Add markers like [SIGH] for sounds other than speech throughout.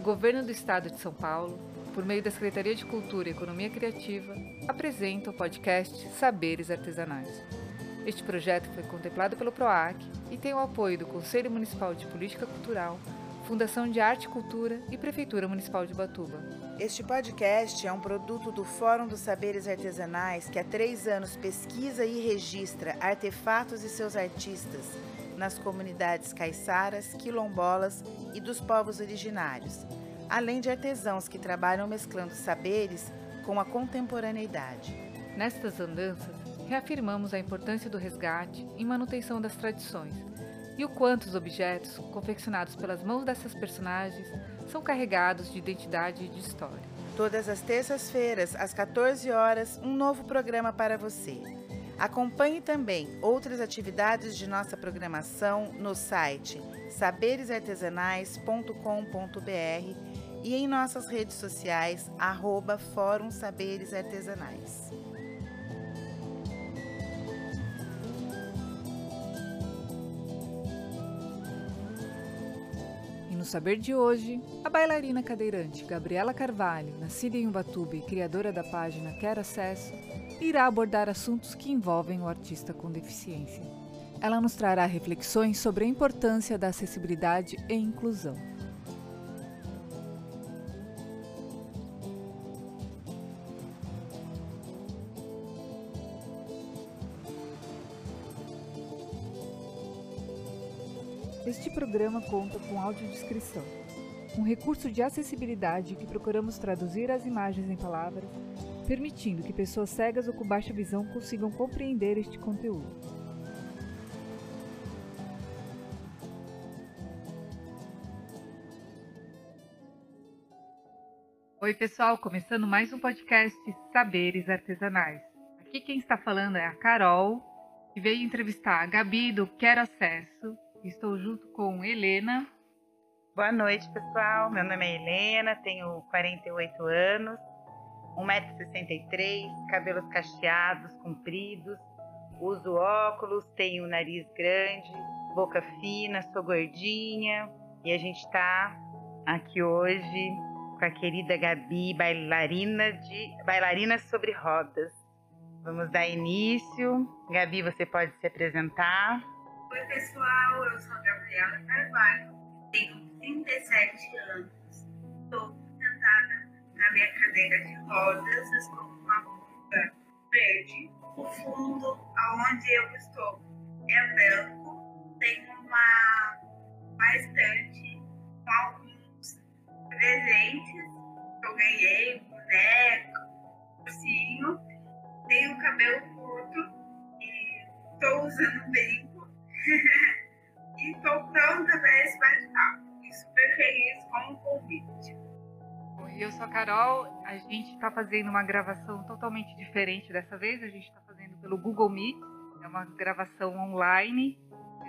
o Governo do Estado de São Paulo, por meio da Secretaria de Cultura e Economia Criativa, apresenta o podcast Saberes Artesanais. Este projeto foi contemplado pelo PROAC e tem o apoio do Conselho Municipal de Política Cultural, Fundação de Arte e Cultura e Prefeitura Municipal de Batuba. Este podcast é um produto do Fórum dos Saberes Artesanais que há três anos pesquisa e registra artefatos e seus artistas nas comunidades caiçaras, quilombolas e dos povos originários, além de artesãos que trabalham mesclando saberes com a contemporaneidade. Nestas andanças, reafirmamos a importância do resgate e manutenção das tradições e o quanto os objetos, confeccionados pelas mãos dessas personagens, são carregados de identidade e de história. Todas as terças-feiras, às 14 horas, um novo programa para você. Acompanhe também outras atividades de nossa programação no site saberesartesanais.com.br e em nossas redes sociais, arroba Fórum Saberes Artesanais. no saber de hoje, a bailarina cadeirante Gabriela Carvalho, nascida em Ubatuba e criadora da página Quero Acesso, irá abordar assuntos que envolvem o artista com deficiência. Ela nos trará reflexões sobre a importância da acessibilidade e inclusão. Este programa conta com audiodescrição, um recurso de acessibilidade que procuramos traduzir as imagens em palavras, permitindo que pessoas cegas ou com baixa visão consigam compreender este conteúdo. Oi, pessoal, começando mais um podcast Saberes Artesanais. Aqui quem está falando é a Carol, que veio entrevistar a Gabi do Quero Acesso, Estou junto com Helena. Boa noite, pessoal. Meu nome é Helena, tenho 48 anos, 1,63m, cabelos cacheados, compridos, uso óculos, tenho nariz grande, boca fina, sou gordinha e a gente está aqui hoje com a querida Gabi, bailarina de bailarina sobre rodas. Vamos dar início. Gabi, você pode se apresentar. Oi, pessoal, eu sou a Gabriela Carvalho, tenho 37 anos, estou sentada na minha cadeira de rodas, estou com uma blusa verde. O fundo aonde eu estou é branco, tem uma, uma estante com alguns presentes. Que eu ganhei, boneco, ursinho, tenho cabelo curto e estou usando brinco e estou pronta para esse bate-papo. Super feliz com o convite. Oi, eu sou a Carol. A gente está fazendo uma gravação totalmente diferente dessa vez. A gente está fazendo pelo Google Meet. É uma gravação online.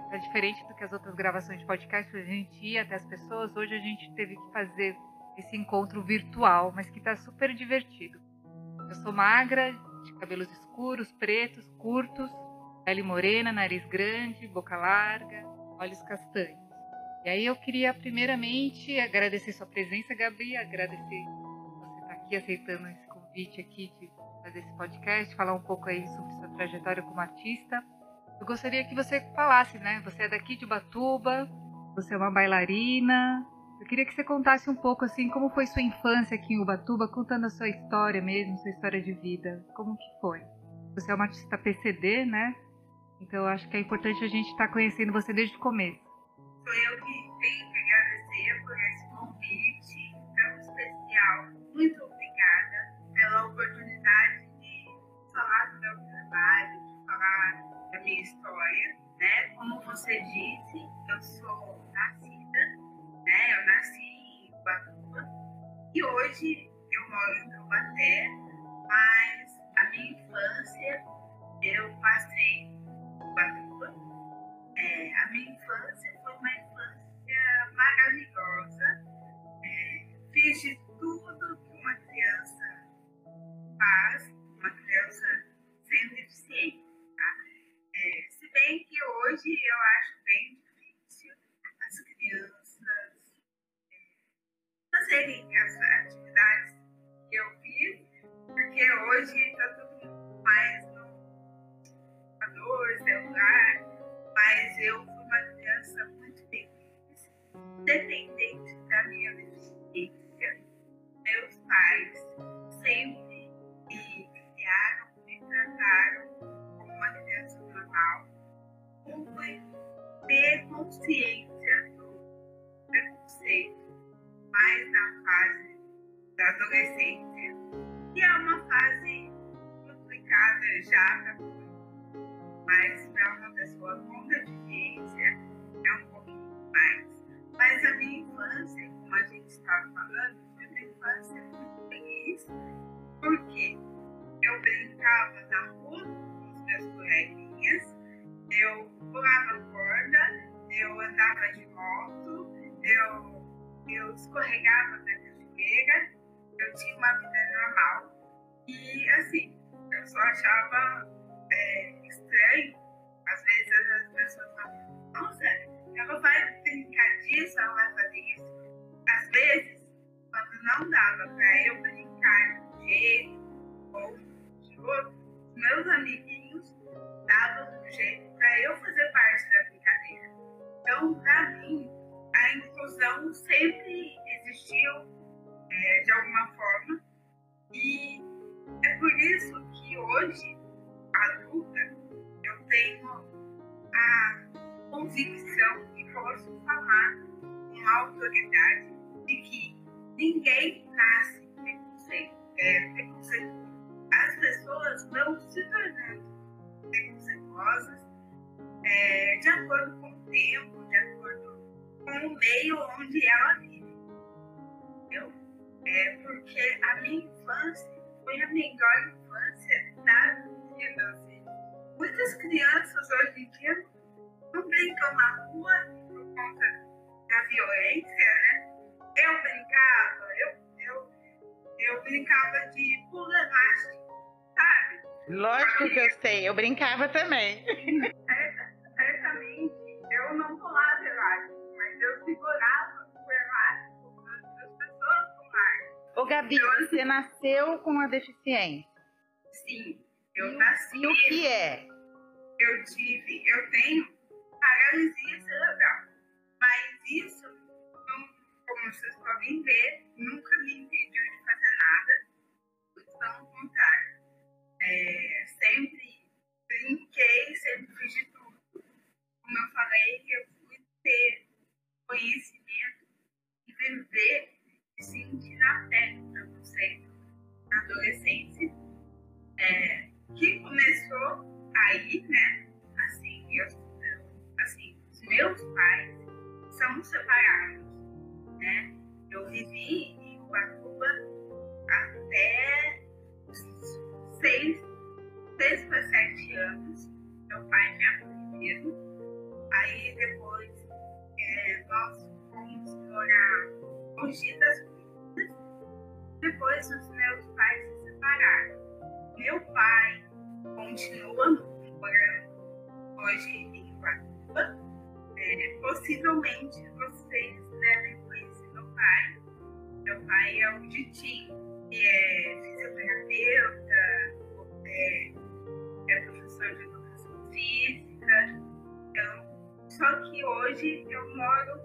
Está diferente do que as outras gravações de podcast, a gente ia até as pessoas. Hoje a gente teve que fazer esse encontro virtual, mas que está super divertido. Eu sou magra, de cabelos escuros, pretos, curtos, Pele morena, nariz grande, boca larga, olhos castanhos. E aí eu queria primeiramente agradecer sua presença, Gabi, agradecer você estar aqui aceitando esse convite aqui de fazer esse podcast, falar um pouco aí sobre sua trajetória como artista. Eu gostaria que você falasse, né? Você é daqui de Batuba, você é uma bailarina. Eu queria que você contasse um pouco assim como foi sua infância aqui em Ubatuba, contando a sua história mesmo, sua história de vida. Como que foi? Você é uma artista PCD, né? Então eu acho que é importante a gente estar tá conhecendo você desde o começo. Sou eu que tenho que agradecer por esse convite tão especial. Muito obrigada pela oportunidade de falar do meu trabalho, de falar da minha história. Né? Como você disse, eu sou nascida, né? eu nasci em Ubatuba e hoje eu moro em Taubaté, mas a minha infância eu passei. É, a minha infância foi uma infância maravilhosa. É, fiz de tudo que uma criança faz, uma criança sem deficiência. Tá? É, se bem que hoje eu acho bem difícil as crianças é, fazerem as atividades que eu fiz, porque hoje está tudo mais no computador, celular, mas eu fui uma criança muito feliz, dependente da minha deficiência. Meus pais sempre me criaram, me trataram como uma criança normal. Fui ter consciência do preconceito mais na fase da adolescência, que é uma fase complicada já para mas para uma pessoa com deficiência é um pouquinho mais. Mas a minha infância, como a gente estava falando, foi uma infância muito feliz, porque eu brincava na rua com os meus coleguinhas, eu pulava corda, eu andava de moto, eu eu escorregava da cachoeira, eu tinha uma vida normal. E assim, eu só achava é, estranho, às vezes as pessoas falam, nossa, ela vai brincar disso, ela vai fazer isso. Às vezes, quando não dava para eu brincar de um jeito ou de outro, meus amiguinhos davam um jeito para eu fazer parte da brincadeira. Então, para mim, a inclusão sempre existiu é, de alguma forma e é por isso que hoje, adulta, tenho a convicção e posso falar com autoridade de que ninguém nasce preconceito, é. As pessoas vão se tornando preconceituosas é, de acordo com o tempo, de acordo com o meio onde ela vive. Entendeu? É porque a minha infância foi a melhor infância da vida. Muitas crianças hoje em dia não brincam na rua por conta da violência, né? Eu brincava, eu, eu, eu brincava de pula elástico, sabe? Lógico que eu sei, eu brincava também. Certamente, eu não pulava elástico eu segurava o elástico das pessoas com ar. Ô Gabi, então, assim, você nasceu com a deficiência? Sim, eu nasci. E o que é? Eu tive, eu tenho paralisia cerebral. Mas isso, como vocês podem ver, nunca me impediu de fazer nada. Pelo contrário. É, sempre brinquei, sempre fiz de tudo. Como eu falei, eu fui ter conhecimento e viver e sentir na pele o preconceito na adolescência, é, que começou aí, né? Assim, eu, assim, os meus pais são separados, né? Eu vivi em Ubatuba até seis, seis para sete anos. Meu pai me acolheu. Aí depois é, nós fomos morar Mogi das. Depois os meus pais se separaram. Meu pai continua morando hoje em Guatuba. É, possivelmente vocês devem conhecer meu pai. Meu pai é o Ditinho, que é fisioterapeuta, é, é professor de educação física. Então, só que hoje eu moro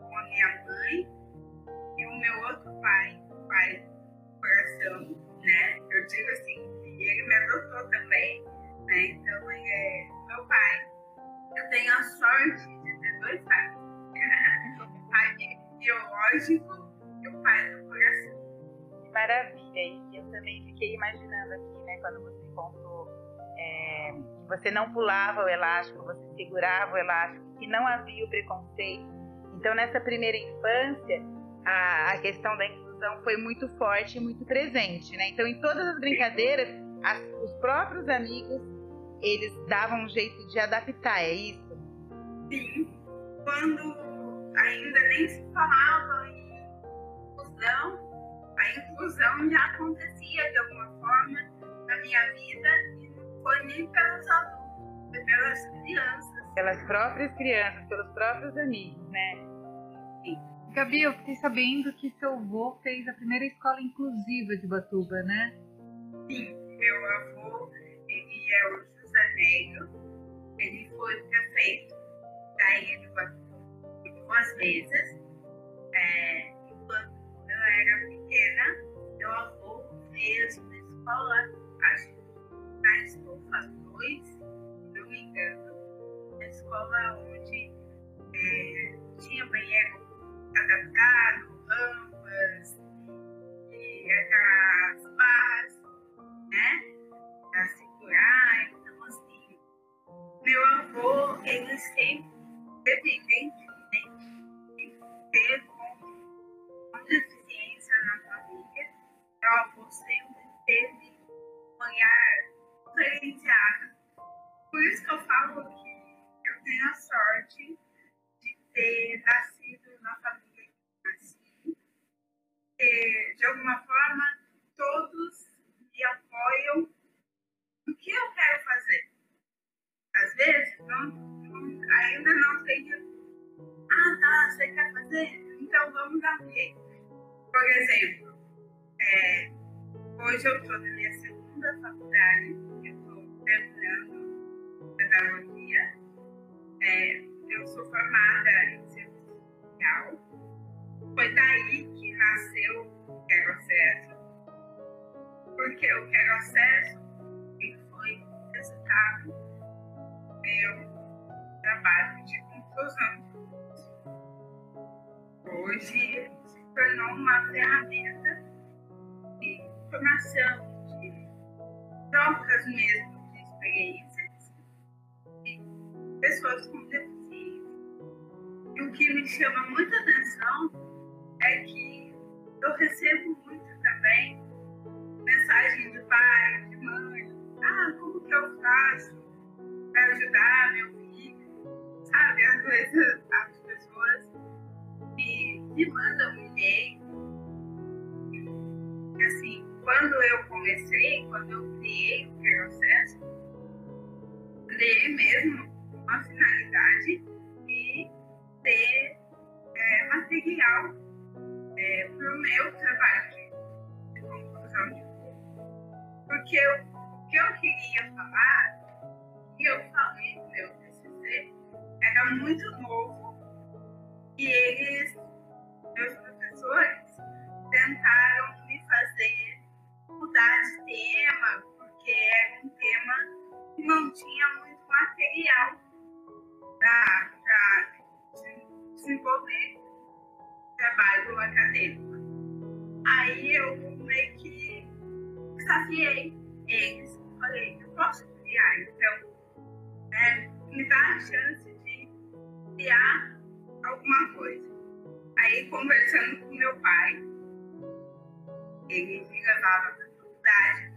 com a minha mãe e o meu outro pai, o pai do coração, né? Eu digo assim, ele me adotou também, né? Então é meu pai. Eu tenho a sorte de ter dois pais. o [LAUGHS] pai biológico e o pai do coração. Que maravilha! E eu também fiquei imaginando aqui, né, quando você contou é, que você não pulava o elástico, você segurava o elástico que não havia o preconceito. Então, nessa primeira infância, a, a questão da inclusão foi muito forte e muito presente, né? Então, em todas as brincadeiras, as, os próprios amigos, eles davam um jeito de adaptar, é isso? Sim. Quando ainda nem se falava em inclusão, a inclusão já acontecia de alguma forma na minha vida e não foi nem pelos adultos, foi pelas crianças pelas próprias crianças, pelos próprios amigos, né? Sim. Gabi, eu fiquei sabendo que seu avô fez a primeira escola inclusiva de Batuba, né? Sim, meu avô, ele é o José Negro, ele foi prefeito da ilha de Batuba duas vezes. É, enquanto eu era pequena, meu avô fez uma escola, acho que na Estufa 2, se não me engano, uma escola onde é, tinha banheiro adaptado, rampas, e as barras, né? Pra segurar, então assim, meu avô, ele sempre, independentemente de ter com deficiência na família, meu avô sempre teve um olhar diferenciado. Por isso que eu falo que eu tenho a sorte de ter nascido na família que nasci. E, de alguma forma, todos me apoiam no que eu quero fazer. Às vezes, não, não- ainda não tenho. Ah, tá, você quer fazer? Então vamos dar um jeito. Por exemplo, é, hoje eu estou na minha segunda faculdade, eu estou terminando pedagogia. É, eu sou formada em serviço social. Foi daí que nasceu O Quero Acesso ele foi resultado do meu trabalho de conclusão. Hoje se tornou uma ferramenta de formação, de trocas mesmo de experiências de pessoas com deficiência. E o que me chama muita atenção é que eu recebo muito também mensagem de pai, de mãe. Ah, como que eu faço para ajudar meu filho? Sabe, às vezes as pessoas me, me mandam um e-mail. Assim, quando eu comecei, quando eu criei o processo, criei mesmo uma finalidade de ter é, material para o meu trabalho Porque o que eu queria falar, e eu falei no meu TCC, era muito novo e eles, meus professores, tentaram me fazer mudar de tema, porque era um tema que não tinha muito material para desenvolver trabalho acadêmico. Aí eu meio que desafiei eles. Falei, eu posso criar, então, né, me dá a chance de criar alguma coisa. Aí, conversando com meu pai, ele me levava para a faculdade,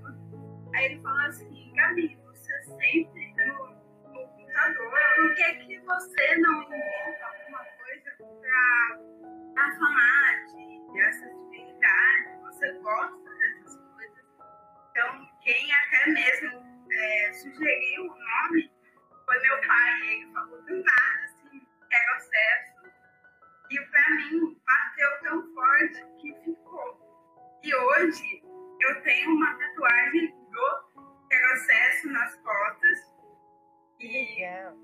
aí ele falou assim, Gabi, você sempre no, no computador, por que, que você não inventa alguma coisa para falar de, de acessibilidade? Você gosta? Então, quem até mesmo é, sugeriu o nome foi meu pai. Ele falou do nada, assim, quero acesso. E pra mim bateu tão forte que ficou. E hoje eu tenho uma tatuagem do quero acesso nas costas. E Legal.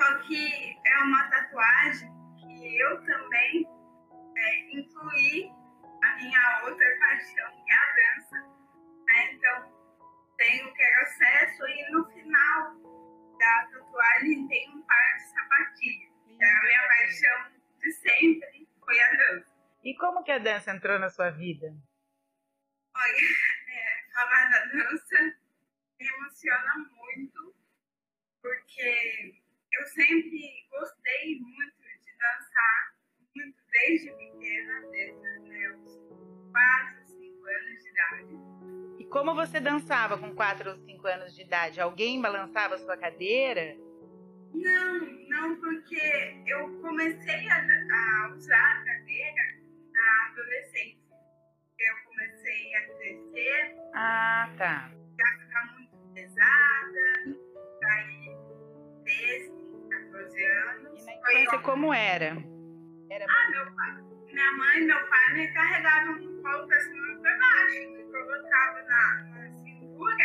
só que é uma tatuagem que eu também é, incluí a minha outra paixão, que é a dança. Né? Então, tem o quero acesso e no final da tatuagem tem um par de sapatilhas. Que é a minha paixão de sempre foi a dança. E como que a dança entrou na sua vida? Olha, é, falar da dança me emociona muito, porque eu sempre gostei muito de dançar, muito desde pequena, desde os meus 4, 5 anos de idade. Como você dançava com 4 ou 5 anos de idade? Alguém balançava a sua cadeira? Não, não, porque eu comecei a, a usar a cadeira na adolescência. Eu comecei a crescer, Ah, tá. ficar muito pesada, daí 13, 14 anos. E na infância como era? Era Ah, meu pai. Minha mãe e meu pai me carregavam pra cima e pra baixo. Colocava na, na cintura,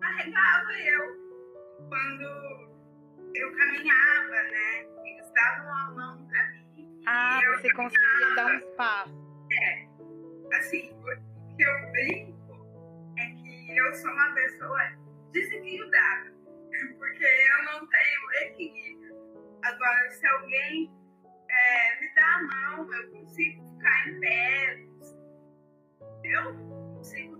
carregava eu. Quando eu caminhava, né? Eles davam a mão pra mim. Ah, você conseguia dar uns passos. assim, o que eu brinco é que eu sou uma pessoa desequilibrada, porque eu não tenho equilíbrio. Agora, se alguém é, me dá a mão, eu consigo ficar em pé, eu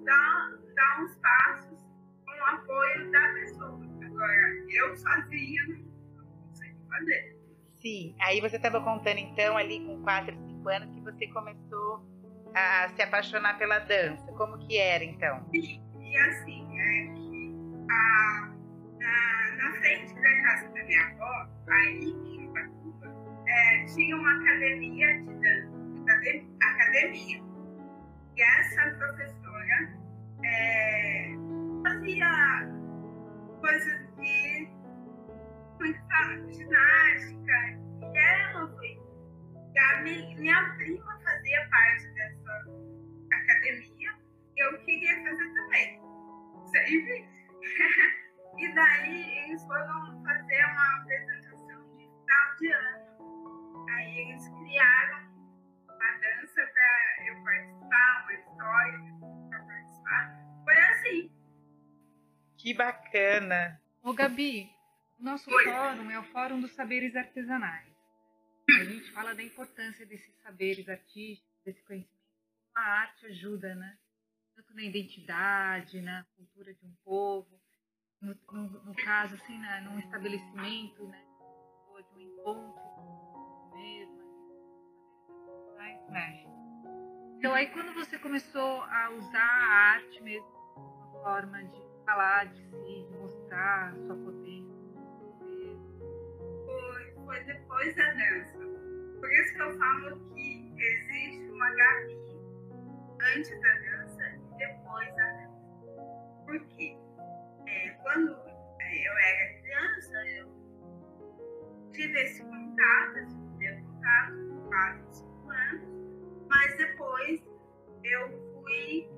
dar, uns passos com o apoio da pessoa. Agora, eu sozinha não, não consigo fazer. Sim. Aí você estava contando então ali com 4, 5 anos que você começou a se apaixonar pela dança. Como que era então? E, e assim, é que a, na, na frente da casa da minha avó, aí em Ubatuba, é, tinha uma academia de dança, acade- academia. E essa professora é, fazia coisas de fala? ginástica. E ela foi. a mi- minha prima fazia parte dessa academia eu queria fazer também. Sempre. [LAUGHS] e daí eles foram fazer uma apresentação de final de ano. Aí eles criaram uma dança Que bacana. Ô Gabi, o nosso Oi. fórum é o Fórum dos Saberes Artesanais. A gente fala da importância desses saberes artísticos, desse conhecimento, a arte ajuda, né? Tanto na identidade, na cultura de um povo, no, no- no caso, assim, na, num estabelecimento, né? Ou de um encontro mesmo. Mas mexe. Então aí quando você começou a usar a arte mesmo, uma forma de falar de si, de mostrar sua potência. Foi, foi depois da dança. Por isso que eu falo que existe uma Gabi antes da dança e depois da dança. Por quê? É, quando é, eu era criança, eu tive esse contato, esse primeiro contato quase 5 anos, mas depois eu fui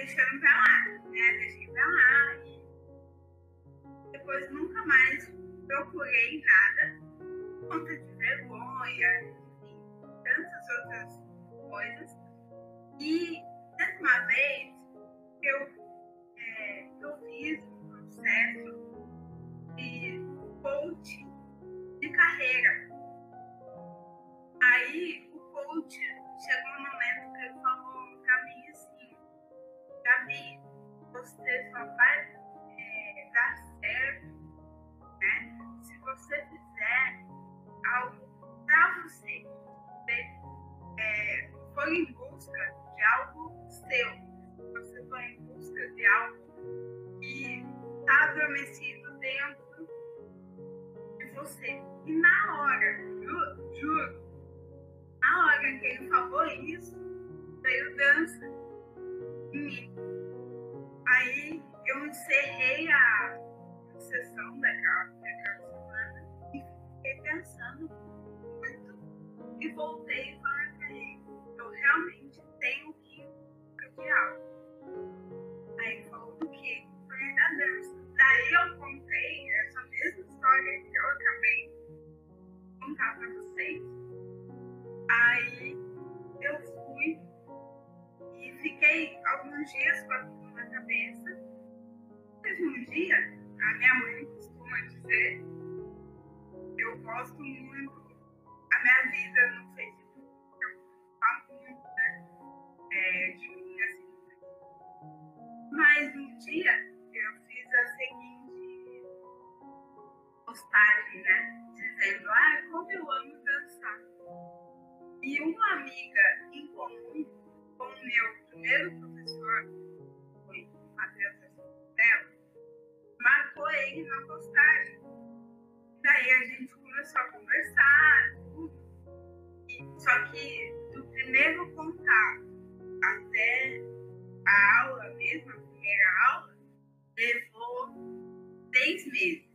deixando pra lá, né? Deixei pra lá e depois nunca mais procurei nada por conta de vergonha, enfim, tantas outras coisas. E teve uma vez eu, é, eu fiz um processo de coach de carreira. Aí o coach chegou um momento que ele falou Gabi, você só vai é, dar certo né? Se você fizer algo para você, você é, for em busca de algo seu, se você for em busca de algo que está adormecido dentro de você. E na hora, juro, na hora que ele falou isso, veio dança. Aí eu encerrei a sessão daquela, daquela semana e fiquei pensando muito e voltei e falei pra ele, eu realmente tenho que algo. Aí ele falou do quê? Falei da dança. Daí eu contei essa mesma história que eu acabei de contar pra vocês. Aí eu fui e fiquei alguns dias com aquilo na cabeça. Teve um dia a minha mãe costuma dizer, eu gosto muito, a minha vida no Facebook, eu falo muito né, é, de mim, assim. Mas um dia eu fiz a seguinte postagem, né? Dizendo, ah, como eu amo dançar. E uma amiga em comum com o meu primeiro professor, Matheus Dela, marcou ele na postagem. Daí a gente começou a conversar, tudo. E- só que do primeiro contato até a aula mesmo, a primeira aula, levou seis meses.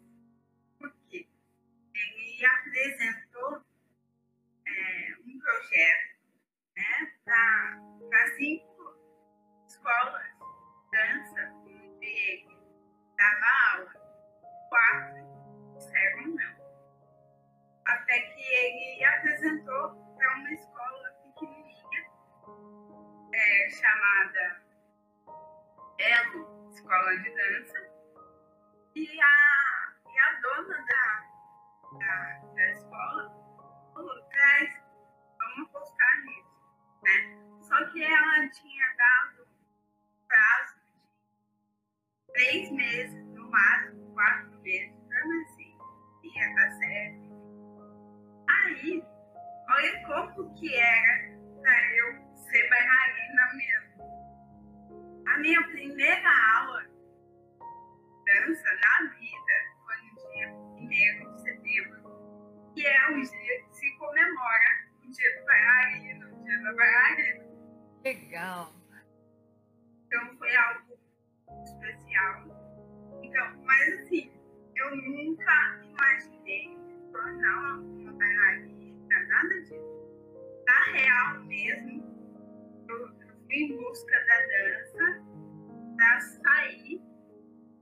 Por quê? Ele apresentou é, um projeto né, para cinco escolas dança, dava aula. Quatro disseram não. Até que ele apresentou para uma escola pequenininha, é, chamada Elo Escola de Dança, e a, e a dona da, da, da escola falou, traz, vamos apostar nisso, né? Só que ela tinha dado prazo três meses, no máximo, quatro meses, então assim, ia dar certo. Aí, olha como que era para eu ser bailarina mesmo. A minha primeira aula dança na vida foi no dia 1 de setembro, que é o dia que se comemora o dia do bailarino, o dia da bailarina. Legal. Então foi algo especial. Então, mas assim, eu nunca imaginei me tornar uma bailarina, nada disso. Na real mesmo, eu, eu fui em busca da dança para sair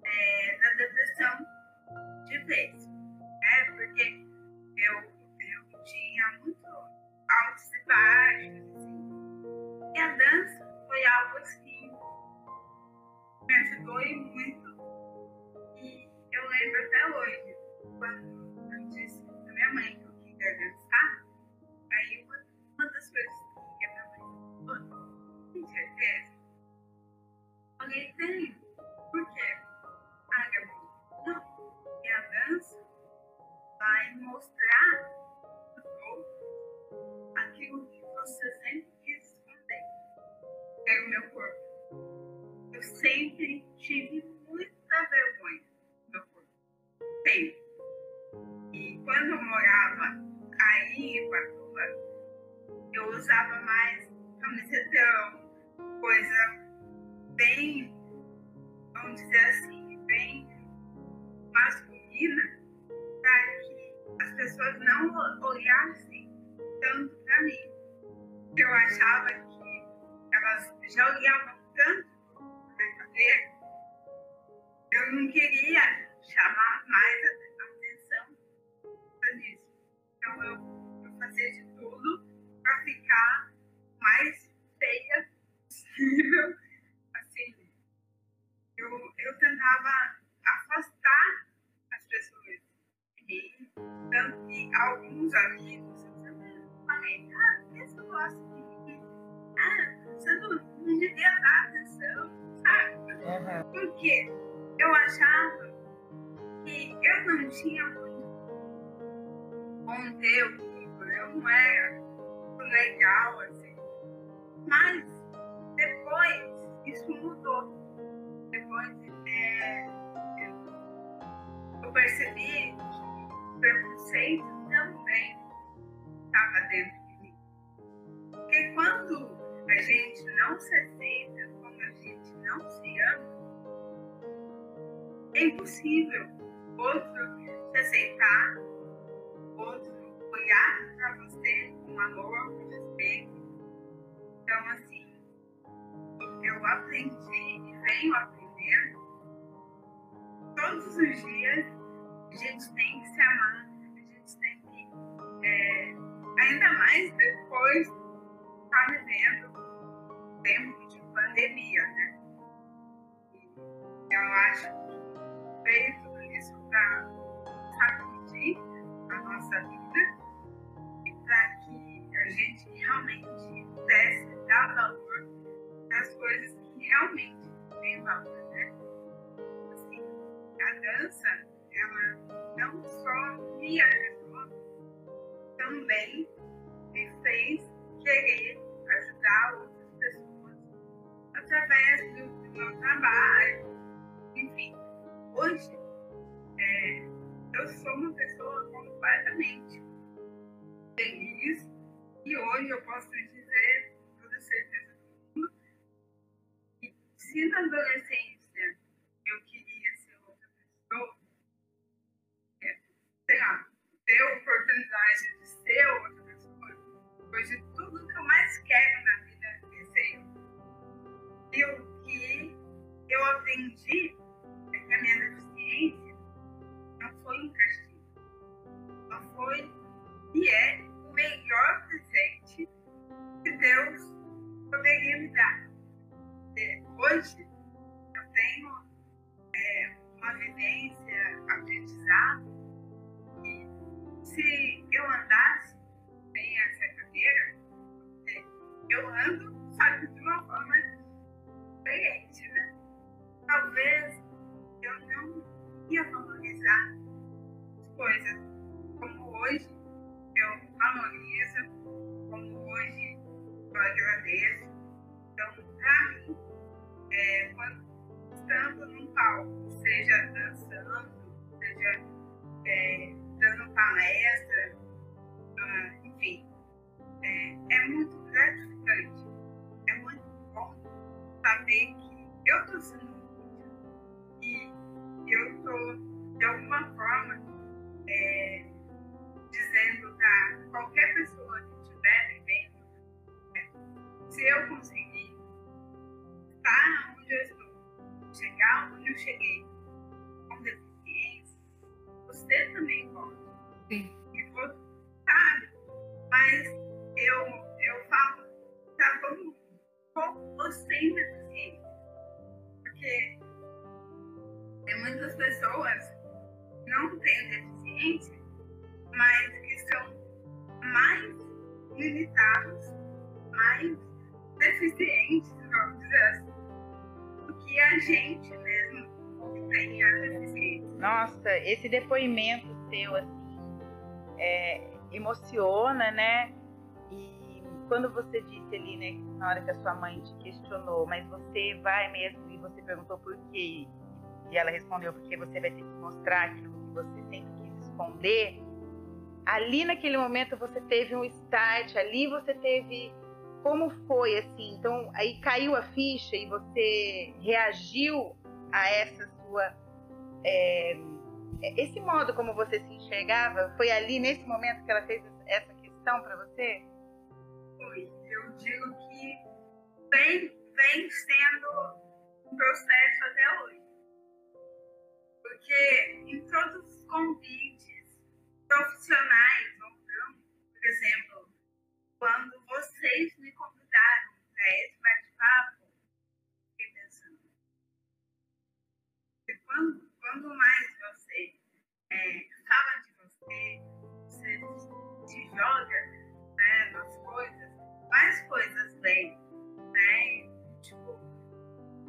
é, da depressão de vez. Né? Porque eu, eu tinha muito altos e baixos. Me ajudou e muito. E eu lembro até hoje, quando eu disse pra minha mãe que eu queria dançar, aí uma, uma das coisas que a minha mãe falou, tem certeza? Eu falei, sempre tive muita vergonha do corpo. Sempre. E quando eu morava aí em Ubatuba, eu usava mais camisetão, coisa bem, vamos dizer assim, bem masculina, para que as pessoas não olhassem tanto para mim. Eu achava que elas já olhavam tanto eu não queria chamar mais a atenção para isso. Então eu, eu fazia de tudo para ficar mais feia possível. Assim, eu, eu tentava afastar as pessoas de mim, tanto que alguns amigos falei, ah, por que você gosta de mim? Ah, você não, não devia dar atenção Porque eu achava que eu não tinha muito conteúdo, eu não era legal, assim. Mas depois isso mudou. Depois é, eu, eu percebi que o preconceito também estava dentro de mim. Porque quando a gente não se aceita, não se ama, é impossível outro se aceitar, outro olhar para você com amor, com respeito. Então, assim, eu aprendi e venho aprendendo todos os dias. A gente tem que se amar, a gente tem que, é, ainda mais depois está vivendo tempo de pandemia, né? Eu acho que veio tudo isso para sacudir a nossa vida e para que a gente realmente pudesse dar valor nas coisas que realmente têm valor, né? Assim, a dança, ela não só me ajudou, também me fez querer ajudar outras pessoas através do, do meu trabalho. Hoje é, eu sou uma pessoa completamente feliz e hoje eu posso dizer com toda certeza do mundo que se na adolescência eu queria ser outra pessoa, é, sei lá, ter a oportunidade de ser outra pessoa, de tudo mais quero na vida é ser eu. E o que eu aprendi com ou sem deficiência. Porque tem muitas pessoas que não têm deficiência mas que são mais limitados, mais deficientes, vamos dizer assim, do que a gente mesmo que tem a deficiência. Nossa, esse depoimento seu, assim, é, emociona, né? Quando você disse ali, né, na hora que a sua mãe te questionou, mas você vai mesmo e você perguntou por quê, e ela respondeu porque você vai ter que mostrar aquilo que você sempre quis esconder, ali naquele momento você teve um start, ali você teve como foi assim? Então aí caiu a ficha e você reagiu a essa sua é, esse modo como você se enxergava foi ali nesse momento que ela fez essa questão para você? Digo que vem, vem sendo um processo até hoje. Porque em todos os convites profissionais ou não, por exemplo, quando vocês me convidaram para esse bate-papo, fiquei pensando, quando, quando mais você é, fala de você, você se joga mais coisas vêm, né? Tipo,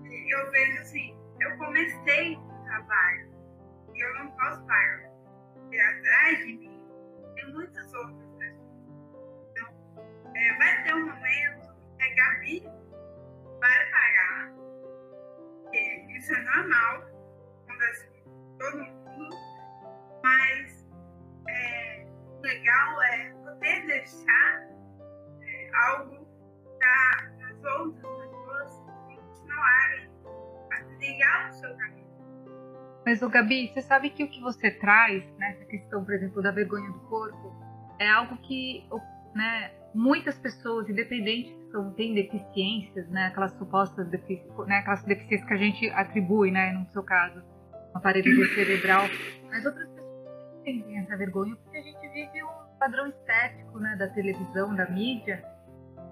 eu vejo assim, eu comecei o trabalho e eu não posso parar e atrás de mim tem muitas outras pessoas. Então, é, vai ter um momento que a Gabi vai parar, que isso é normal, acontece com todo mundo, mas é, o legal é poder deixar algo para as outras pessoas continuarem a trilhar o seu caminho. Mas, o Gabi, você sabe que o que você traz, nessa né, questão, por exemplo, da vergonha do corpo, é algo que né, muitas pessoas, independente que são, têm deficiências, né, aquelas supostas deficiências, né, aquelas deficiências que a gente atribui, né, no seu caso, um aparelho cerebral, mas outras pessoas têm essa vergonha porque a gente vive um padrão estético né, da televisão, da mídia,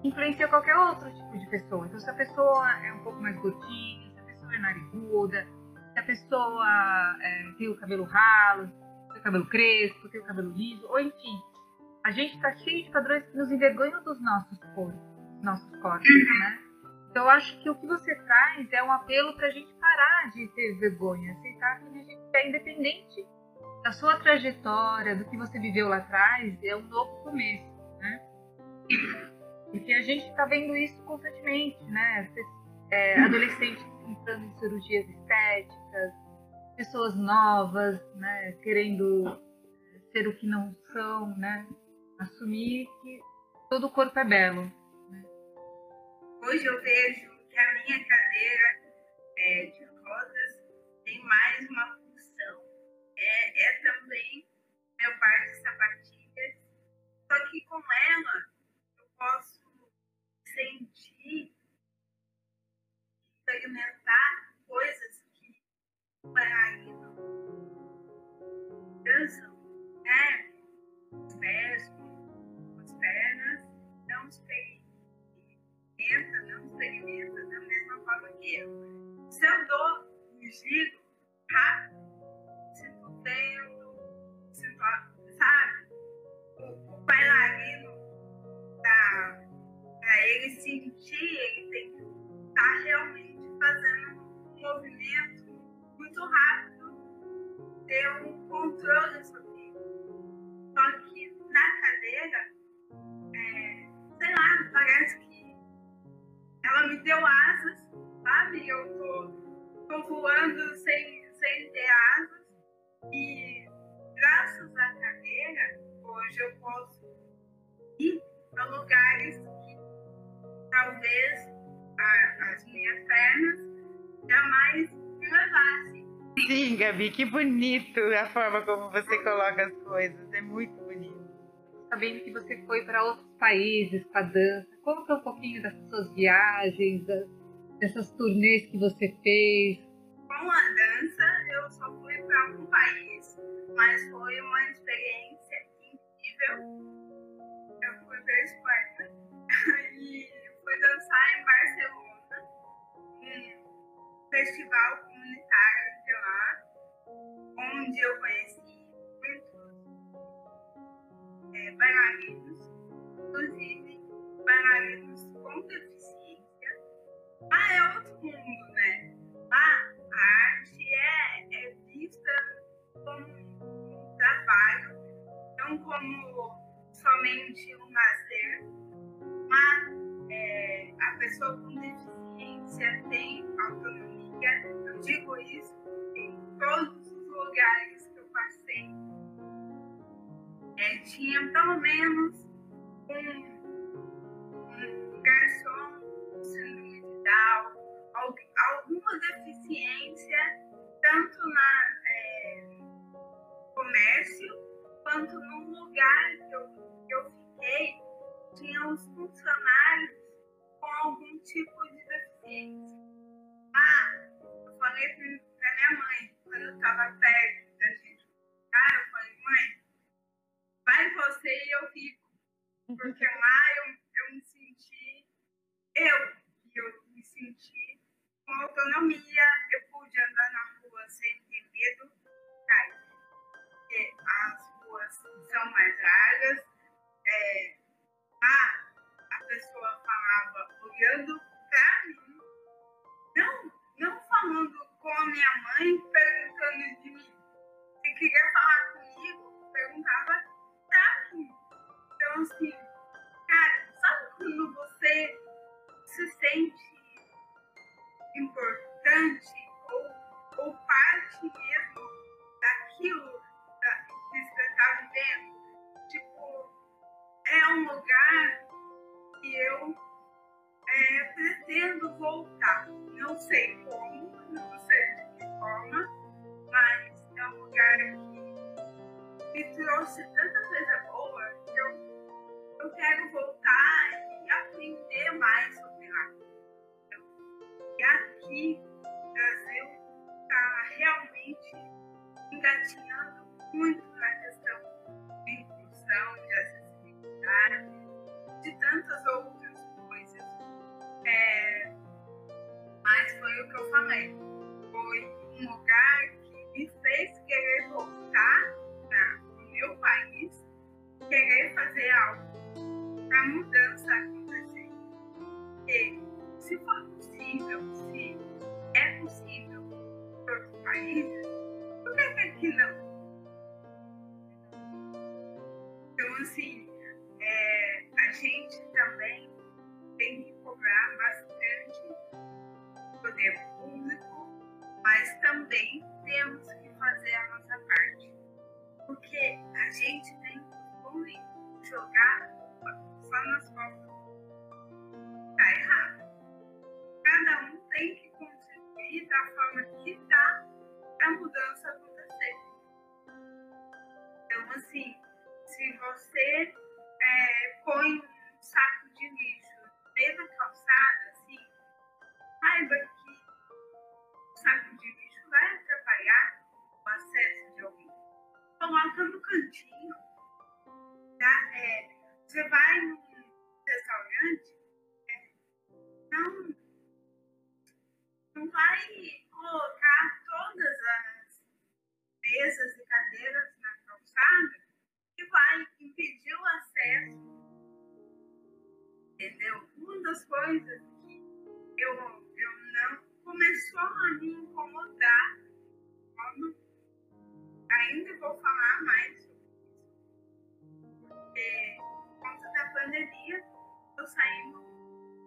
influencia qualquer outro tipo de pessoa. Então, se a pessoa é um pouco mais gordinha, se a pessoa é nariguda, se a pessoa é, tem o cabelo ralo, tem o cabelo crespo, tem o cabelo liso, ou enfim, a gente está cheio de padrões que nos envergonham dos nossos corpos, nossos corpos, né? Então eu acho que o que você traz é um apelo para a gente parar de ter vergonha, aceitar que a gente é independente da sua trajetória, do que você viveu lá atrás, é um novo começo, né? Porque a gente está vendo isso constantemente, né? É, adolescentes entrando em cirurgias estéticas, pessoas novas, né, querendo ser o que não são, né, assumir que todo o corpo é belo. Né. Hoje eu vejo que a minha cadeira Gabi, que bonito a forma como você coloca as coisas. É muito bonito. Sabendo que você foi para outros países com a dança, conta um pouquinho das suas viagens, das- dessas turnês que você fez. Com a dança, eu só fui para um país, mas foi uma experiência incrível. Eu fui para Espanha [LAUGHS] e fui dançar em Barcelona, um festival comunitário onde eu conheci muitos é, bailarinos, inclusive bailarinos com deficiência. Ah, é outro mundo, né? A arte é, é vista como um trabalho, não como somente um lazer, mas é, a pessoa com deficiência tem autonomia. Eu digo isso em todos os lugares que eu passei. É, tinha pelo menos um, um garçom síndrome de Down, al- alguma deficiência, tanto na é, comércio quanto no lugar que eu, que eu fiquei, tinha os funcionários com algum tipo de deficiência. Ah, eu falei pra minha mãe, quando eu estava perto da gente ficar, eu falei, mãe, vai você e eu fico. Porque lá eu, eu me senti, eu, eu me senti com autonomia, eu pude andar na rua sem ter medo, cair. Porque as ruas são mais largas, é, lá a pessoa falava olhando pra mim, não, não falando com a minha mãe, perguntando de mim. Se queria falar comigo, perguntava pra mim. Então, assim, cara, sabe quando você se sente importante ou, ou parte mesmo daquilo da, que você está vivendo? Tipo, é um lugar que eu é, pretendo voltar. Não sei como, não sei de que forma, mas é um lugar que me trouxe tanta coisa boa que eu, eu quero voltar e aprender mais sobre lá. E aqui, o Brasil está realmente engatinhando muito na questão de inclusão, de acessibilidade, de tantas outras. É, mas foi o que eu falei. Foi um lugar que me fez querer voltar para o meu país, querer fazer algo para a mudança acontecer. E se for possível, se é possível em outros países, por que que aqui não? Então, assim, é, a gente também tem que cobrar bastante poder público, mas também temos que fazer a nossa parte. Porque a gente tem o jogar só nas costas. Tá errado. Cada um tem que contribuir da forma que dá para a mudança acontecer. Então, assim, se você é, põe meio da calçada, assim, saiba que o saco de lixo vai atrapalhar o acesso de alguém. coloca no cantinho. Tá? É, você vai num restaurante, é, não, não vai colocar todas as mesas e cadeiras na calçada e vai impedir o acesso. Entendeu? Uma das coisas que eu, eu não começou a me incomodar quando ainda vou falar mais sobre isso. Porque por conta da pandemia, estou saindo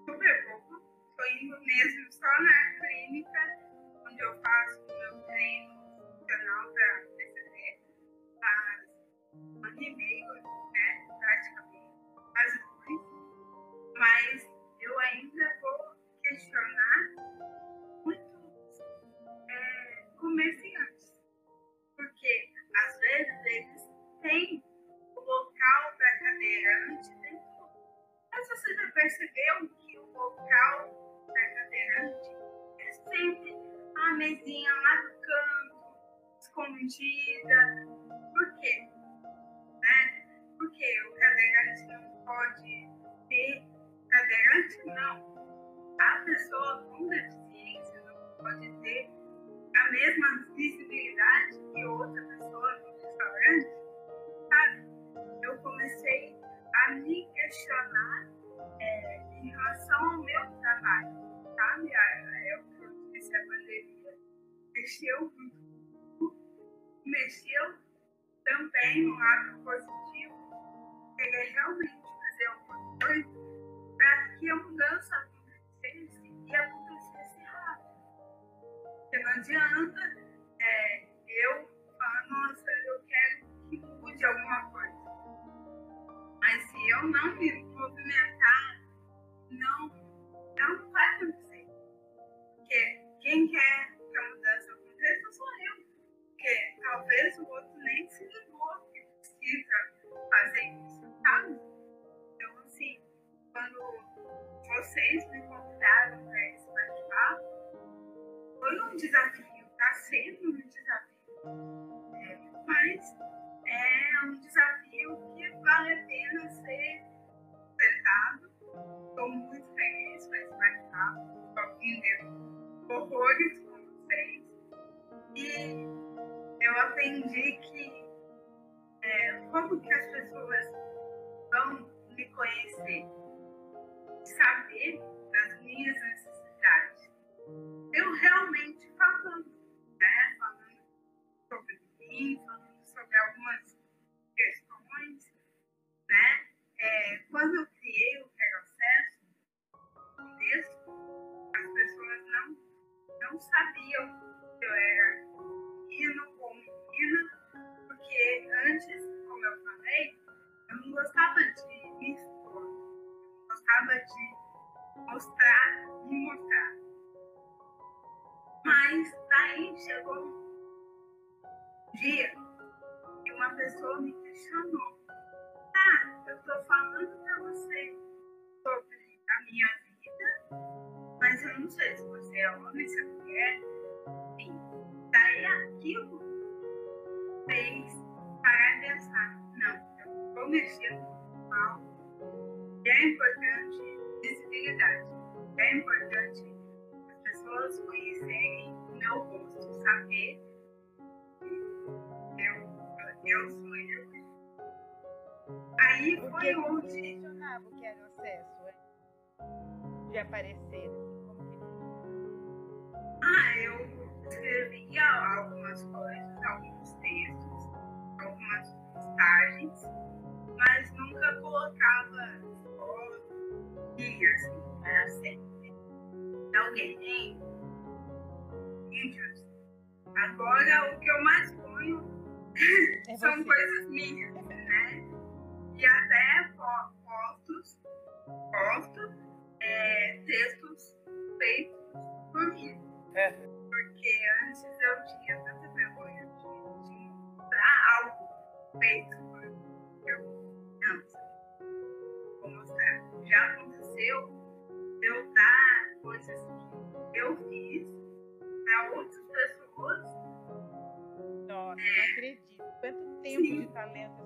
super pouco. Estou indo mesmo só na clínica, onde eu faço o meu treino funcional para PCD, faz um ano e meio, né, praticamente, dois. Mas eu ainda vou questionar muitos é, comerciantes. Porque às vezes eles têm o local para cadeirante dentro. Mas você já percebeu que o local para cadeirante é sempre a mesinha lá do canto, escondida. Por quê? Né? Porque o cadeirante não pode. Cadeirante não. A pessoa com deficiência não pode ter a mesma visibilidade que outra pessoa no restaurante, sabe? Eu comecei a me questionar é, em relação ao meu trabalho, sabe? Eu disse, a pandemia mexeu muito mexeu também no lado positivo, querer realmente fazer alguma coisa para que a mudança acontecesse e acontecesse rápido. Porque não adianta é, eu falar, nossa, eu quero que mude alguma coisa. Mas se eu não me movimentar, não, não vai acontecer. Porque quem quer que a mudança aconteça sou eu. Porque talvez o outro nem se ligou que precisa fazer isso, sabe? Quando vocês me convidaram para esse bate-papo, foi um desafio, está sendo um desafio. É, mas é um desafio que vale a pena ser tentado. Estou muito feliz com esse bate-papo, aprendendo horrores com vocês. E eu aprendi que é, como que as pessoas vão me conhecer, saber das minhas necessidades. Eu realmente falando, né? Falando sobre mim, falando sobre algumas questões, né? É, quando eu criei o processo, texto, as pessoas não, não sabiam que eu era menino ou menina, porque antes, como eu falei, eu não gostava de me gostava de mostrar, me mostrar. Mas daí chegou um dia que uma pessoa me questionou. Ah, eu tô falando pra você sobre a minha vida, mas eu não sei se você é homem, se é mulher. Enfim, daí aquilo fez parar de pensar. Não, eu vou mexer no mal. E é importante visibilidade. É importante as pessoas conhecerem o meu rosto, saber que eu, eu sou eu. Aí foi que onde te questionava o que era o acesso? é? De aparecer. Ah, eu escrevia algumas coisas, alguns textos, algumas postagens, mas nunca colocava e assim, era sempre de alguém, vídeos. Agora o que eu mais ponho É [LAUGHS] são coisas minhas, né? E até fo- fotos, posto é, textos feitos por mim. É. Porque antes eu tinha tanta vergonha de, de algo feito Já aconteceu eu dar coisas que eu fiz para outras pessoas Nossa, não acredito. Quanto tempo Sim. de talento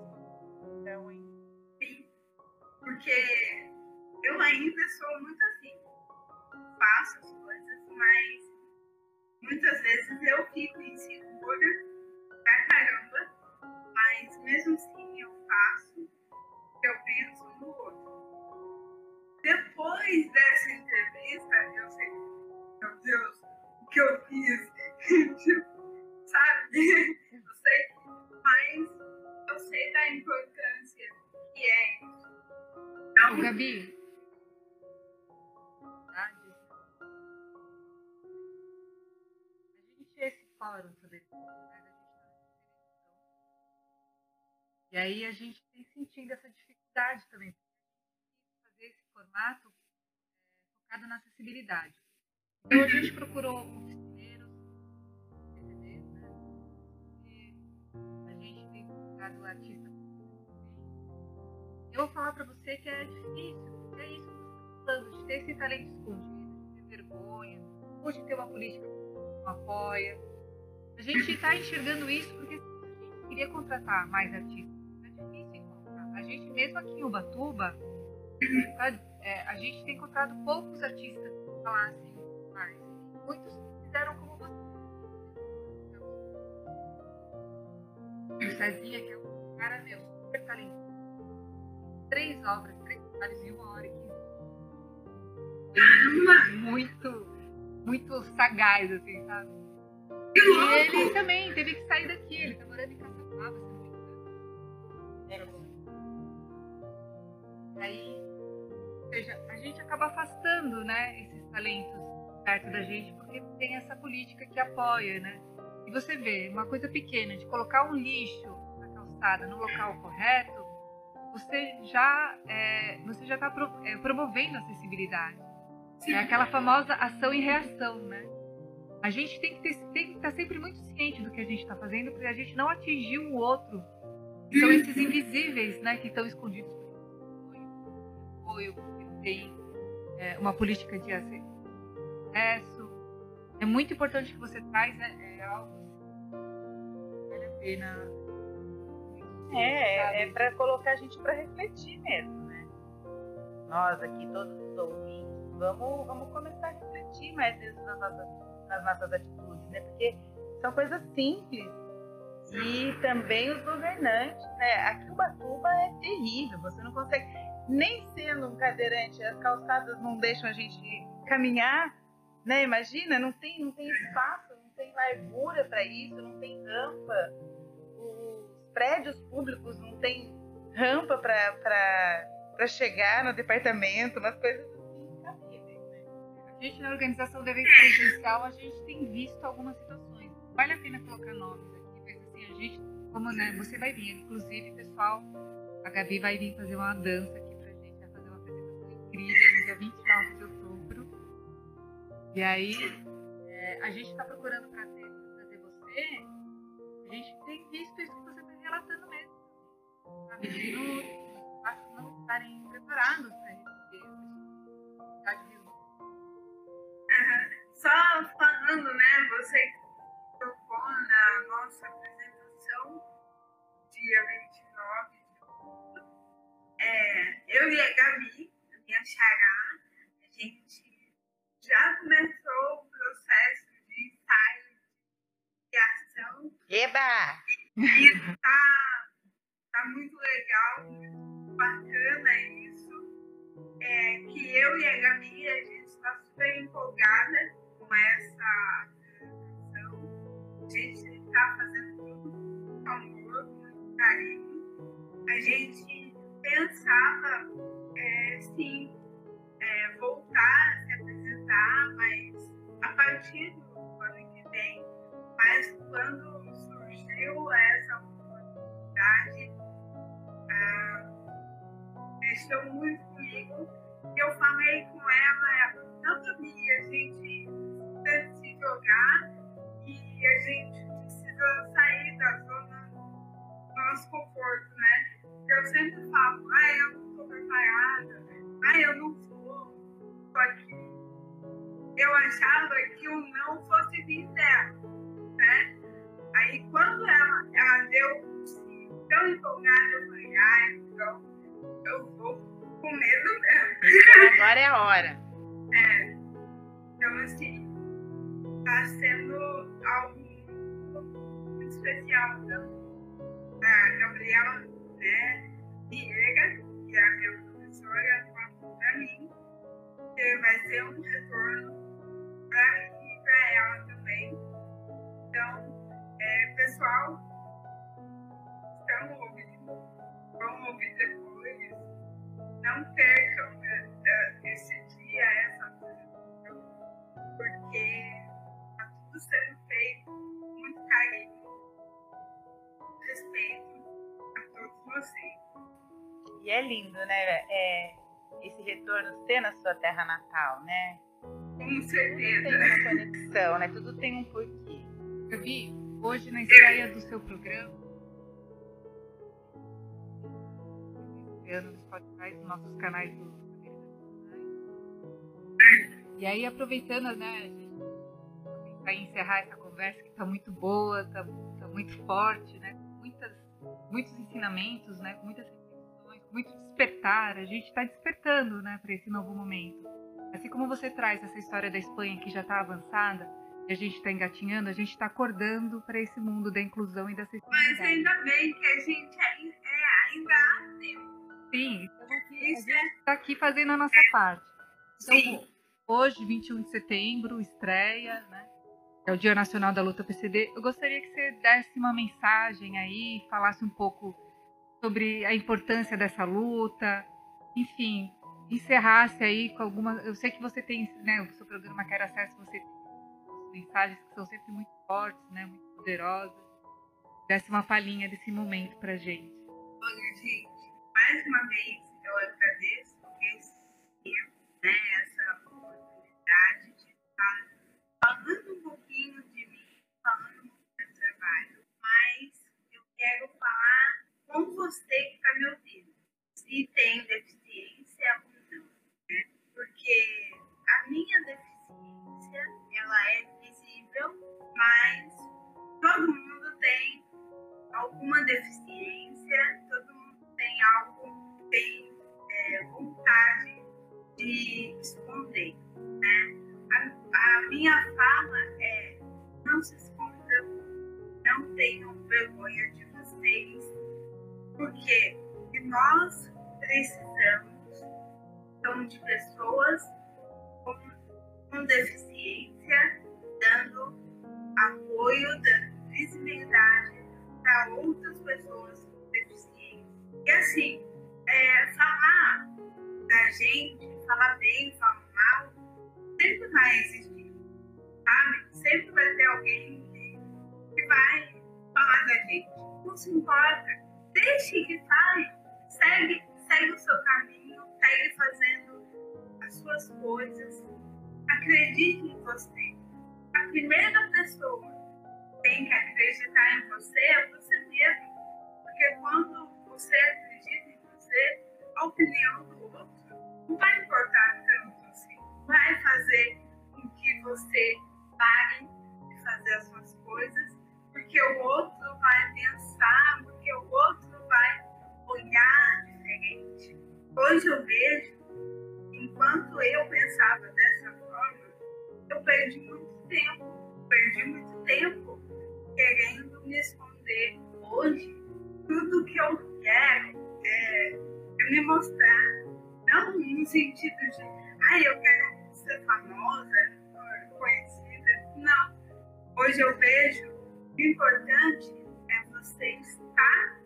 então, hein? Sim, porque eu ainda sou muito assim. Faço as coisas, mas muitas vezes eu fico insegura pra caramba, mas mesmo assim eu faço, eu penso no outro. Depois dessa entrevista, eu sei, meu Deus, o que eu fiz? [LAUGHS] Tipo, sabe? Eu sei, mas eu sei da importância que é isso. Então, Ô, Gabi, fórum sobre esse né? E aí a gente tem sentindo essa dificuldade também, formato é, focado na acessibilidade. Então a gente procurou oficineiros, CCDs, né? A gente tem procurado artistas. Eu vou falar para você que é difícil, é isso que falando, de ter esse talento escondido, de ter vergonha, ou de ter uma política que não apoia a gente está enxergando isso porque a gente queria contratar mais artistas. É difícil encontrar. A gente, mesmo aqui em Ubatuba, tá, é, a gente tem encontrado poucos artistas que falassem mais. Muitos fizeram como você. O Cezinha, que é um cara, meu, super talentoso. Três obras, três trabalhos em uma hora e quinze. [LAUGHS] Muito, muito sagaz, assim, sabe? E ele também teve que sair daqui, ele tá morando em Caçapava, se não me engano. E aí, ou seja, a gente acaba afastando, né, esses talentos perto da gente, porque tem essa política que apoia, né? E você vê, uma coisa pequena, de colocar um lixo na calçada no local correto, você já é, você já está pro, é, promovendo a acessibilidade. É aquela famosa ação e reação, né? A gente tem que, ter, tem que estar sempre muito ciente do que a gente está fazendo para a gente não atingir o outro. São esses invisíveis né, que estão escondidos porque não tem é, uma política de acesso. É muito importante que você traz né, é algo vale a pena. É, é para colocar a gente para refletir mesmo, né? Nós aqui, todos os ouvintes, vamos, vamos começar a refletir mais vezes nas nossas nas nossas atitudes, né? Porque são coisas simples. E também os governantes, né? Aqui o Batuba é terrível, você não consegue, nem sendo um cadeirante, as calçadas não deixam a gente caminhar, né? Imagina, não tem, não tem espaço, não tem largura para isso, não tem rampa. Os prédios públicos não tem rampa para chegar no departamento, umas coisas a gente na organização do evento presencial, a gente tem visto algumas situações. Vale a pena colocar nomes aqui, mas assim, a gente, como né, você vai vir, inclusive, pessoal, a Gabi vai vir fazer uma dança incrível no dia 29 de outubro. E aí, é, a gente está procurando trazer, trazer você, a gente tem visto isso que você está relatando mesmo, sabe? De não, não estarem preparados para receber a só falando, né? Você tocou na nossa apresentação, dia 29 de outubro. É, eu e a Gabi, a minha xará, a gente já começou o processo de ensaio de ação. Eba! E tá, tá muito legal, muito bacana isso. É, que eu e a Gabi, a gente está super empolgada com essa apresentação. A gente está fazendo tudo com amor, com muito carinho. A gente pensava, é, sim, é, voltar a se apresentar, mas a partir do ano que vem. Mas quando surgiu essa oportunidade, ah, mexeu muito comigo. Eu falei com ela, não, achava que o não fosse vir dela, né? Aí quando ela, ela deu tão empolgada, eu falei, ah, então eu vou com medo mesmo. Então agora é a hora. [LAUGHS] É. Então, assim, tá sendo algo muito especial. Então, a Gabriela, né, Viega, que é a minha professora, falou pra mim que vai ser um retorno pra mim Então, é, pessoal, estão ouvindo, vão ouvir depois. Não percam né, é, esse dia, essa porque está tudo sendo feito com muito carinho, respeito a todos vocês. E é lindo, né? É, esse retorno ser na sua terra natal, né? Com Tudo certeza. tem uma conexão, né? Tudo tem um porquê. Gabi, hoje na estreia do seu programa, Spotify, nos nossos canais do E aí, aproveitando, né, a gente para encerrar essa conversa que está muito boa, está muito forte, né, muitas, muitos ensinamentos, né, muitas reflexões, muito despertar. A gente está despertando, né, para esse novo momento. Assim como você traz essa história da Espanha que já está avançada a gente está engatinhando, a gente está acordando para esse mundo da inclusão e da Mas acessibilidade. ainda bem que a gente ainda, é, ainda há tempo. Sim, Isso é está aqui fazendo a nossa parte. Então, sim. hoje, 21 de setembro, estreia, né? É o Dia Nacional da Luta PCD. Eu gostaria que você desse uma mensagem aí, falasse um pouco sobre a importância dessa luta, enfim, encerrasse aí com alguma. Eu sei que você tem, né? O seu programa Quer Acesso, você tem mensagens que são sempre muito fortes, né? Muito poderosas. Desse uma palhinha desse momento pra gente. Olha, gente, mais uma vez eu agradeço esse tempo, né, essa oportunidade de estar falando um pouquinho de mim, falando um pouco do meu trabalho, mas eu quero falar com você que está me ouvindo, se tem deficiência ou não, né? porque a minha deficiência, ela é mas todo mundo tem alguma deficiência, todo mundo tem algo, tem é, vontade de esconder, né? A, a minha fala é não se escondam, não tenham vergonha de vocês, porque nós precisamos são de pessoas com, com deficiência, dando apoio, dando visibilidade para outras pessoas com deficiência. E assim, é, falar da gente, falar bem, falar mal, sempre vai existir, sabe? Sempre vai ter alguém que, vai falar da gente. Não se importa, deixe que fale, segue, segue o seu caminho, segue fazendo as suas coisas, acredite em você. Primeira pessoa tem que acreditar em você é você mesmo. Porque quando você acredita em você, a opinião do outro não vai importar tanto assim. Vai fazer com que você pare de fazer as suas coisas, porque o outro vai pensar, porque o outro vai olhar diferente. Hoje eu vejo, enquanto eu pensava dessa forma, eu perdi muito tempo. Perdi muito tempo querendo me esconder. Hoje, tudo que eu quero é, é me mostrar. Não no sentido de, ai, eu quero ser famosa, conhecida. Não. Hoje eu vejo o importante é você estar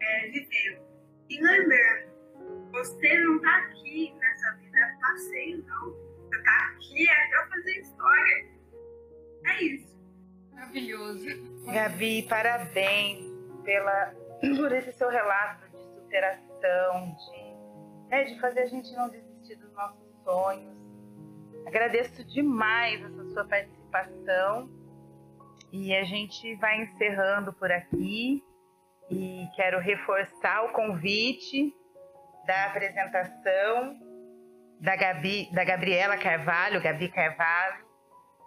é, vivendo. E lembrando, você não está aqui nessa vida passeio, não. Você está aqui é para fazer história. É isso. Maravilhoso. Gabi, parabéns pela, por esse seu relato de superação, de, né, de fazer a gente não desistir dos nossos sonhos. Agradeço demais essa sua participação e a gente vai encerrando por aqui e quero reforçar o convite da apresentação da, Gabi, da Gabriela Carvalho, Gabi Carvalho,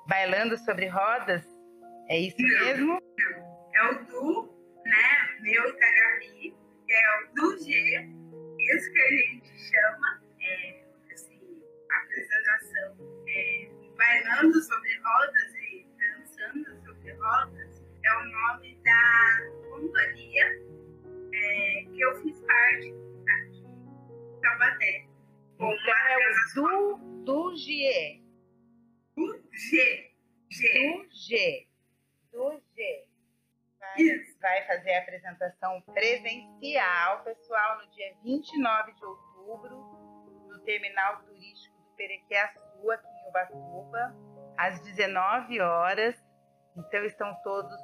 Bailando sobre Rodas. É isso mesmo? É o Du, né? Meu e da Gabi. isso que a gente chama é, assim, a apresentação é, bailando sobre rodas e dançando sobre rodas é o nome da companhia é, que eu fiz parte aqui em Taubaté. Então é o do, do G. Do G. G. Do G. Do G. Vai, Isso. vai fazer a apresentação presencial, pessoal, no dia 29 de outubro, no Terminal Turístico do Perequiaçu, aqui em Ubatuba, às 19 horas. Então estão todos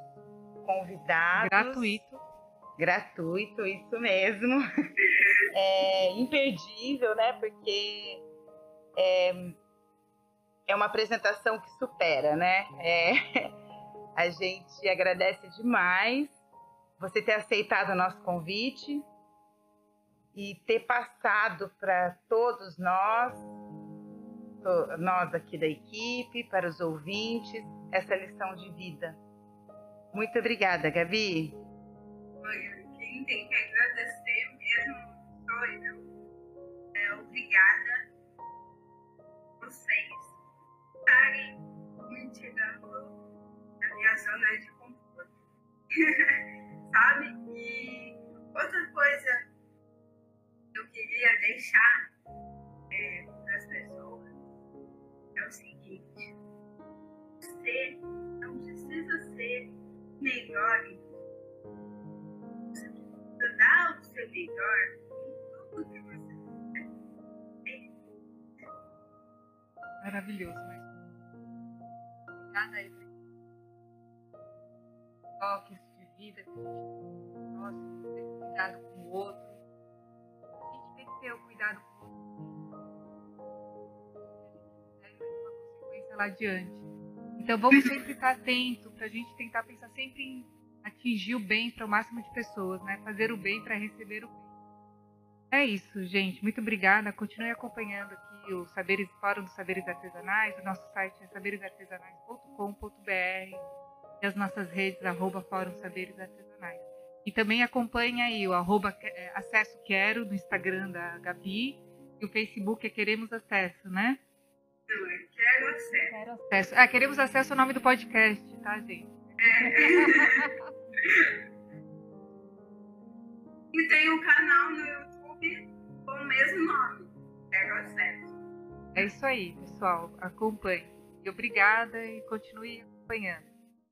convidados. Gratuito. Gratuito, isso mesmo. [LAUGHS] É imperdível, né? Porque é, é uma apresentação que supera, né? É, [LAUGHS] a gente agradece demais você ter aceitado o nosso convite e ter passado para todos nós, nós aqui da equipe, para os ouvintes, essa lição de vida. Muito obrigada, Gabi. Olha, quem tem que agradecer mesmo sou eu. É, obrigada tirando da minha zona de conforto. [LAUGHS] Sabe? E outra coisa que eu queria deixar é, para as pessoas é o seguinte: você não precisa ser melhor em você precisa dar o seu melhor em tudo que você Maravilhoso, mas. Obrigada aí toques de vida que a gente nossa, ter cuidado com o outro. A gente tem que ter o cuidado com o outro. Se a gente quiser, vai ter uma consequência lá adiante. Então vamos [LAUGHS] sempre estar atento para a gente tentar pensar sempre em atingir o bem para o máximo de pessoas, né? Fazer o bem para receber o bem. É isso, gente. Muito obrigada. Continue acompanhando aqui o Saberes Fórum dos Saberes Artesanais. O nosso site é saberesartesanais.com.br e as nossas redes, arroba Fórum Saberes Artesanais. E também acompanha aí o arroba eh, Acesso Quero no Instagram da Gabi e o Facebook é Queremos Acesso, né? não é. Quero acesso. Quero acesso. Ah, Queremos Acesso é o nome do podcast, tá, gente? [LAUGHS] E tem um canal no YouTube com o mesmo nome. Quero acesso. É isso aí, pessoal. Acompanhe. E obrigada e continue acompanhando.